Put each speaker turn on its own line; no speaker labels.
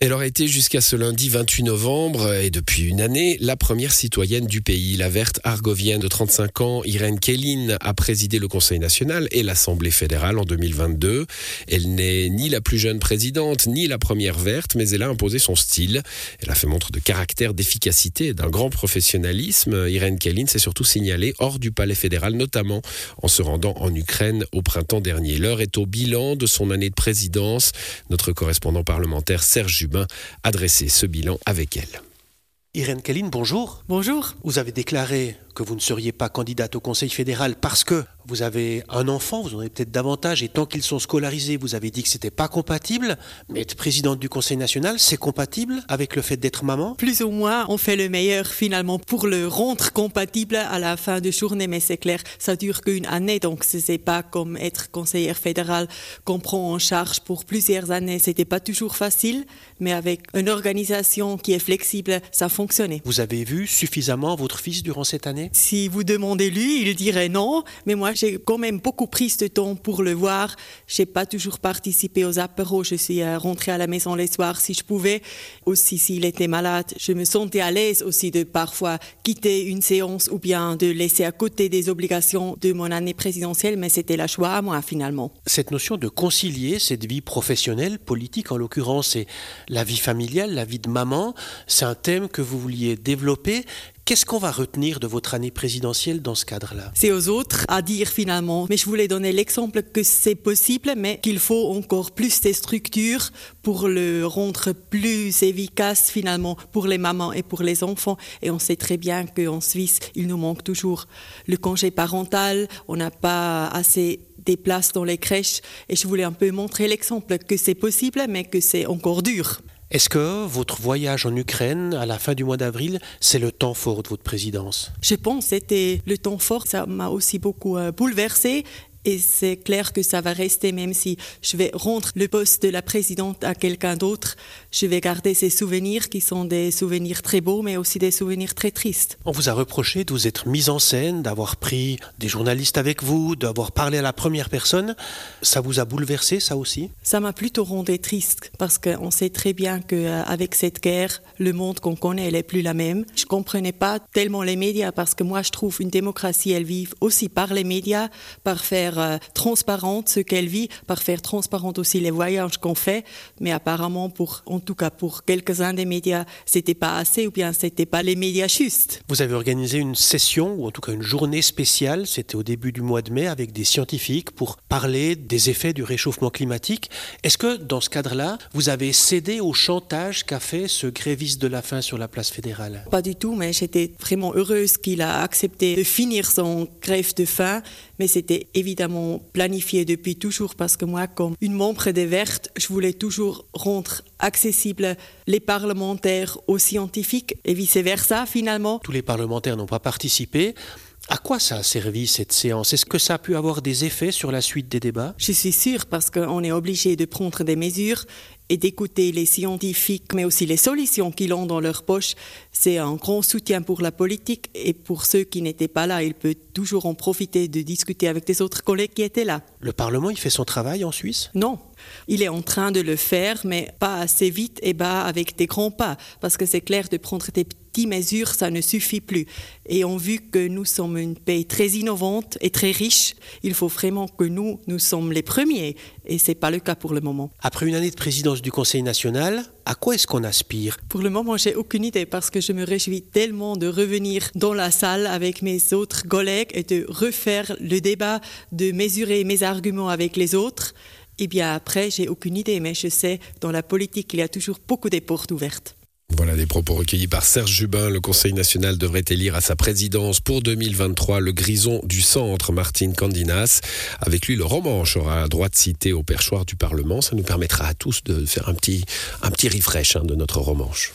Elle aurait été jusqu'à ce lundi 28 novembre et depuis une année la première citoyenne du pays. La verte argovienne de 35 ans, Irène Kellin, a présidé le Conseil national et l'Assemblée fédérale en 2022. Elle n'est ni la plus jeune présidente ni la première verte, mais elle a imposé son style. Elle a fait montre de caractère, d'efficacité et d'un grand professionnalisme. Irène Kellin s'est surtout signalée hors du palais fédéral, notamment en se rendant en Ukraine au printemps dernier. L'heure est au bilan de son année de présidence. Notre correspondant parlementaire Serge Jubin a dressé ce bilan avec elle.
Irène Kelline, bonjour.
Bonjour.
Vous avez déclaré que vous ne seriez pas candidate au Conseil fédéral parce que vous avez un enfant, vous en avez peut-être davantage, et tant qu'ils sont scolarisés, vous avez dit que c'était pas compatible. Mais être présidente du Conseil national, c'est compatible avec le fait d'être maman?
Plus ou moins, on fait le meilleur finalement pour le rendre compatible à la fin de journée, mais c'est clair, ça dure qu'une année, donc ce n'est pas comme être conseillère fédérale qu'on prend en charge pour plusieurs années. C'était pas toujours facile, mais avec une organisation qui est flexible, ça fonctionnait.
Vous avez vu suffisamment votre fils durant cette année?
Si vous demandez lui, il dirait non, mais moi j'ai quand même beaucoup pris ce temps pour le voir. J'ai pas toujours participé aux apéros. Je suis euh, rentrée à la maison les soirs si je pouvais. Aussi, s'il était malade, je me sentais à l'aise aussi de parfois quitter une séance ou bien de laisser à côté des obligations de mon année présidentielle, mais c'était la choix à moi finalement.
Cette notion de concilier cette vie professionnelle, politique en l'occurrence, et la vie familiale, la vie de maman, c'est un thème que vous vouliez développer. Qu'est-ce qu'on va retenir de votre année présidentielle dans ce cadre-là?
C'est aux autres à dire finalement. Mais je voulais donner l'exemple que c'est possible, mais qu'il faut encore plus de structures pour le rendre plus efficace finalement pour les mamans et pour les enfants. Et on sait très bien qu'en Suisse, il nous manque toujours le congé parental. On n'a pas assez des places dans les crèches. Et je voulais un peu montrer l'exemple que c'est possible, mais que c'est encore dur.
Est-ce que votre voyage en Ukraine à la fin du mois d'avril, c'est le temps fort de votre présidence?
Je pense que c'était le temps fort. Ça m'a aussi beaucoup euh, bouleversé et c'est clair que ça va rester, même si je vais rendre le poste de la présidente à quelqu'un d'autre. Je vais garder ces souvenirs qui sont des souvenirs très beaux, mais aussi des souvenirs très tristes.
On vous a reproché de vous être mise en scène, d'avoir pris des journalistes avec vous, d'avoir parlé à la première personne. Ça vous a bouleversé, ça aussi?
Ça m'a plutôt rendu triste, parce qu'on sait très bien qu'avec cette guerre, le monde qu'on connaît, n'est plus la même. Je comprenais pas tellement les médias, parce que moi, je trouve une démocratie, elle vit aussi par les médias, par faire euh, transparente ce qu'elle vit, par faire transparente aussi les voyages qu'on fait. Mais apparemment, pour, tout cas pour quelques-uns des médias, c'était pas assez ou bien c'était pas les médias justes.
Vous avez organisé une session ou en tout cas une journée spéciale, c'était au début du mois de mai, avec des scientifiques pour parler des effets du réchauffement climatique. Est-ce que dans ce cadre-là, vous avez cédé au chantage qu'a fait ce gréviste de la faim sur la place fédérale?
Pas du tout, mais j'étais vraiment heureuse qu'il a accepté de finir son grève de faim. Mais c'était évidemment planifié depuis toujours parce que moi, comme une membre des Vertes, je voulais toujours rendre accessible les parlementaires aux scientifiques et vice-versa finalement.
Tous les parlementaires n'ont pas participé. À quoi ça a servi cette séance? Est-ce que ça a pu avoir des effets sur la suite des débats?
Je suis sûre parce qu'on est obligé de prendre des mesures et d'écouter les scientifiques, mais aussi les solutions qu'ils ont dans leur poche. C'est un grand soutien pour la politique et pour ceux qui n'étaient pas là, il peut toujours en profiter de discuter avec des autres collègues qui étaient là.
Le Parlement, il fait son travail en Suisse?
Non. Il est en train de le faire, mais pas assez vite et pas avec des grands pas, parce que c'est clair de prendre des petites mesures, ça ne suffit plus. Et on vu que nous sommes une pays très innovante et très riche, il faut vraiment que nous, nous sommes les premiers, et c'est pas le cas pour le moment.
Après une année de présidence du Conseil national, à quoi est-ce qu'on aspire?
Pour le moment, j'ai aucune idée parce que je me réjouis tellement de revenir dans la salle avec mes autres collègues et de refaire le débat, de mesurer mes arguments avec les autres. Eh bien après, j'ai aucune idée, mais je sais, dans la politique, il y a toujours beaucoup de portes ouvertes.
Voilà des propos recueillis par Serge Jubin. Le Conseil national devrait élire à sa présidence pour 2023 le grison du centre, Martine Candinas. Avec lui, le romanche aura droit de citer au perchoir du Parlement. Ça nous permettra à tous de faire un petit, un petit refresh hein, de notre romanche.